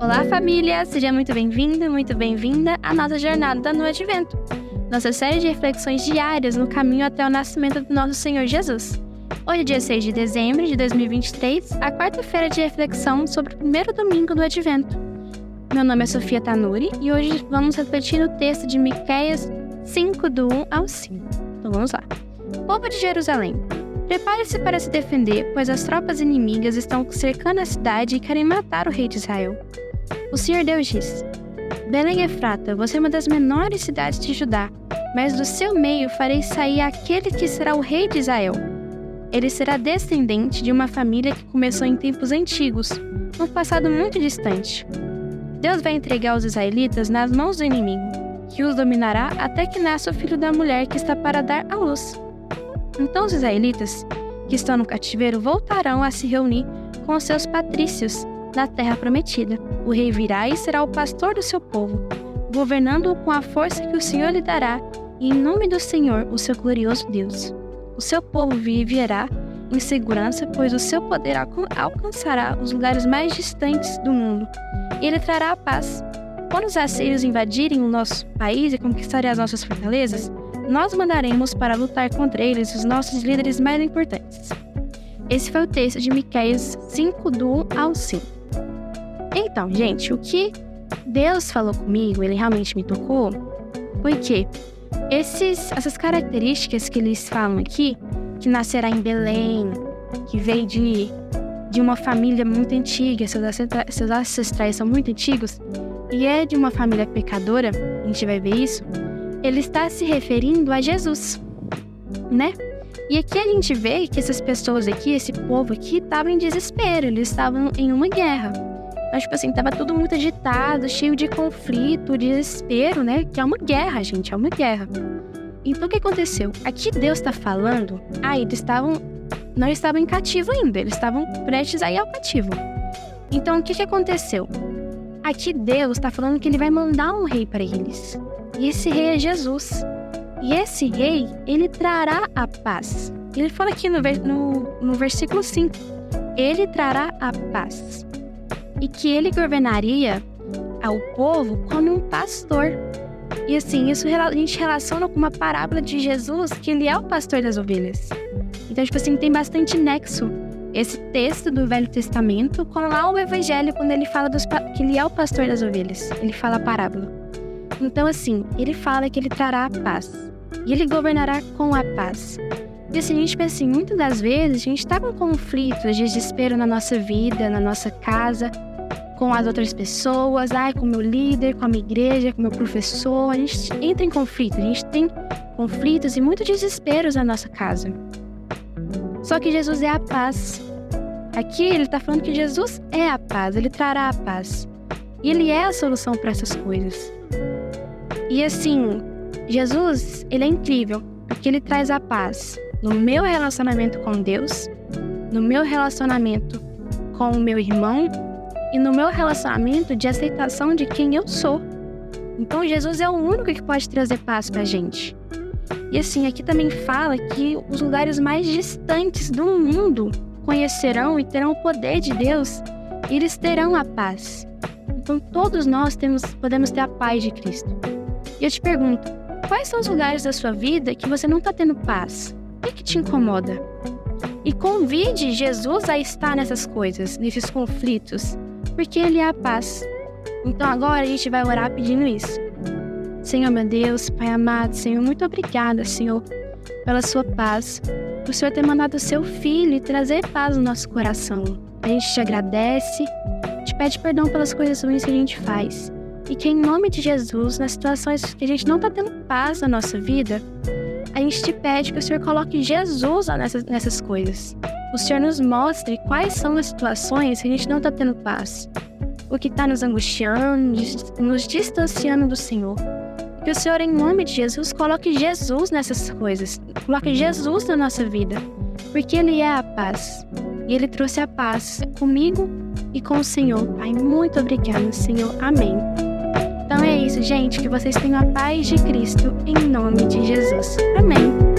Olá, família! Seja muito bem-vindo, muito bem-vinda à nossa jornada no Advento, nossa série de reflexões diárias no caminho até o nascimento do nosso Senhor Jesus. Hoje é dia 6 de dezembro de 2023, a quarta-feira de reflexão sobre o primeiro domingo do Advento. Meu nome é Sofia Tanuri e hoje vamos refletir no texto de Miqueias 5, do 1 ao 5. Então vamos lá. Povo de Jerusalém, prepare-se para se defender, pois as tropas inimigas estão cercando a cidade e querem matar o rei de Israel. O Senhor Deus diz: Belém Efrata, você é uma das menores cidades de Judá, mas do seu meio farei sair aquele que será o rei de Israel. Ele será descendente de uma família que começou em tempos antigos, num passado muito distante. Deus vai entregar os israelitas nas mãos do inimigo, que os dominará até que nasça o filho da mulher que está para dar à luz. Então os israelitas, que estão no cativeiro, voltarão a se reunir com seus patrícios na terra prometida. O rei virá e será o pastor do seu povo, governando-o com a força que o Senhor lhe dará, e em nome do Senhor, o seu glorioso Deus. O seu povo viverá em segurança, pois o seu poder alcançará os lugares mais distantes do mundo. E ele trará a paz. Quando os assírios invadirem o nosso país e conquistarem as nossas fortalezas, nós mandaremos para lutar contra eles os nossos líderes mais importantes. Esse foi o texto de Miqueias 5, do 1 ao 5. Então, gente, o que Deus falou comigo, ele realmente me tocou, foi que esses, essas características que eles falam aqui, que nascerá em Belém, que veio de, de uma família muito antiga, seus ancestrais, seus ancestrais são muito antigos, e é de uma família pecadora, a gente vai ver isso, ele está se referindo a Jesus, né? E aqui a gente vê que essas pessoas aqui, esse povo aqui, estavam em desespero, eles estavam em uma guerra. Mas, tipo assim, tava tudo muito agitado, cheio de conflito, desespero, né? Que é uma guerra, gente, é uma guerra. Então, o que aconteceu? Aqui Deus está falando, ah, eles estavam, não estavam em cativo ainda, eles estavam prestes a ir ao cativo. Então, o que, que aconteceu? Aqui Deus está falando que ele vai mandar um rei para eles. E esse rei é Jesus. E esse rei, ele trará a paz. Ele fala aqui no, no, no versículo 5: Ele trará a paz. E que ele governaria ao povo como um pastor. E assim, isso a gente relaciona com uma parábola de Jesus, que ele é o pastor das ovelhas. Então, tipo assim, tem bastante nexo esse texto do Velho Testamento com lá o Evangelho, quando ele fala dos, que ele é o pastor das ovelhas. Ele fala a parábola. Então, assim, ele fala que ele trará a paz e ele governará com a paz. E assim, a gente pensa assim, muitas das vezes a gente está com conflitos de desespero na nossa vida, na nossa casa, com as outras pessoas, ai, com o meu líder, com a minha igreja, com o meu professor. A gente entra em conflito, a gente tem conflitos e muitos desesperos na nossa casa. Só que Jesus é a paz. Aqui ele está falando que Jesus é a paz, ele trará a paz. E ele é a solução para essas coisas. E assim, Jesus, ele é incrível, porque ele traz a paz no meu relacionamento com Deus, no meu relacionamento com o meu irmão e no meu relacionamento de aceitação de quem eu sou. Então Jesus é o único que pode trazer paz pra gente. E assim, aqui também fala que os lugares mais distantes do mundo conhecerão e terão o poder de Deus, e eles terão a paz. Então todos nós temos, podemos ter a paz de Cristo. E eu te pergunto, Quais são os lugares da sua vida que você não está tendo paz? O que, que te incomoda? E convide Jesus a estar nessas coisas, nesses conflitos, porque Ele é a paz. Então agora a gente vai orar pedindo isso. Senhor meu Deus, Pai amado, Senhor, muito obrigada, Senhor, pela sua paz, por Senhor ter mandado o seu filho e trazer paz no nosso coração. A gente te agradece, te pede perdão pelas coisas ruins que a gente faz. E que em nome de Jesus, nas situações que a gente não está tendo paz na nossa vida, a gente te pede que o Senhor coloque Jesus nessas, nessas coisas. O Senhor nos mostre quais são as situações que a gente não está tendo paz. O que está nos angustiando, nos distanciando do Senhor. Que o Senhor, em nome de Jesus, coloque Jesus nessas coisas. Coloque Jesus na nossa vida. Porque Ele é a paz. E Ele trouxe a paz comigo e com o Senhor. Pai, muito obrigada, Senhor. Amém. Então é isso, gente. Que vocês tenham a paz de Cristo em nome de Jesus. Amém.